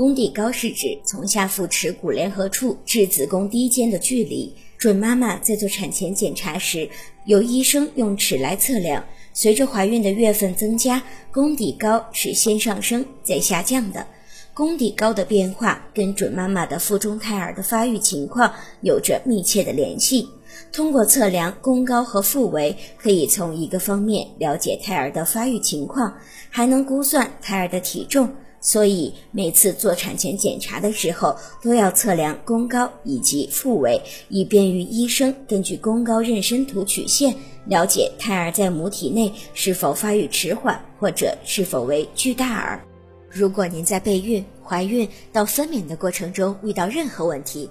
宫底高是指从下腹耻骨联合处至子宫低间的距离。准妈妈在做产前检查时，由医生用尺来测量。随着怀孕的月份增加，宫底高是先上升再下降的。宫底高的变化跟准妈妈的腹中胎儿的发育情况有着密切的联系。通过测量宫高和腹围，可以从一个方面了解胎儿的发育情况，还能估算胎儿的体重。所以每次做产前检查的时候，都要测量宫高以及腹围，以便于医生根据宫高妊娠图曲线了解胎儿在母体内是否发育迟缓，或者是否为巨大儿。如果您在备孕、怀孕到分娩的过程中遇到任何问题，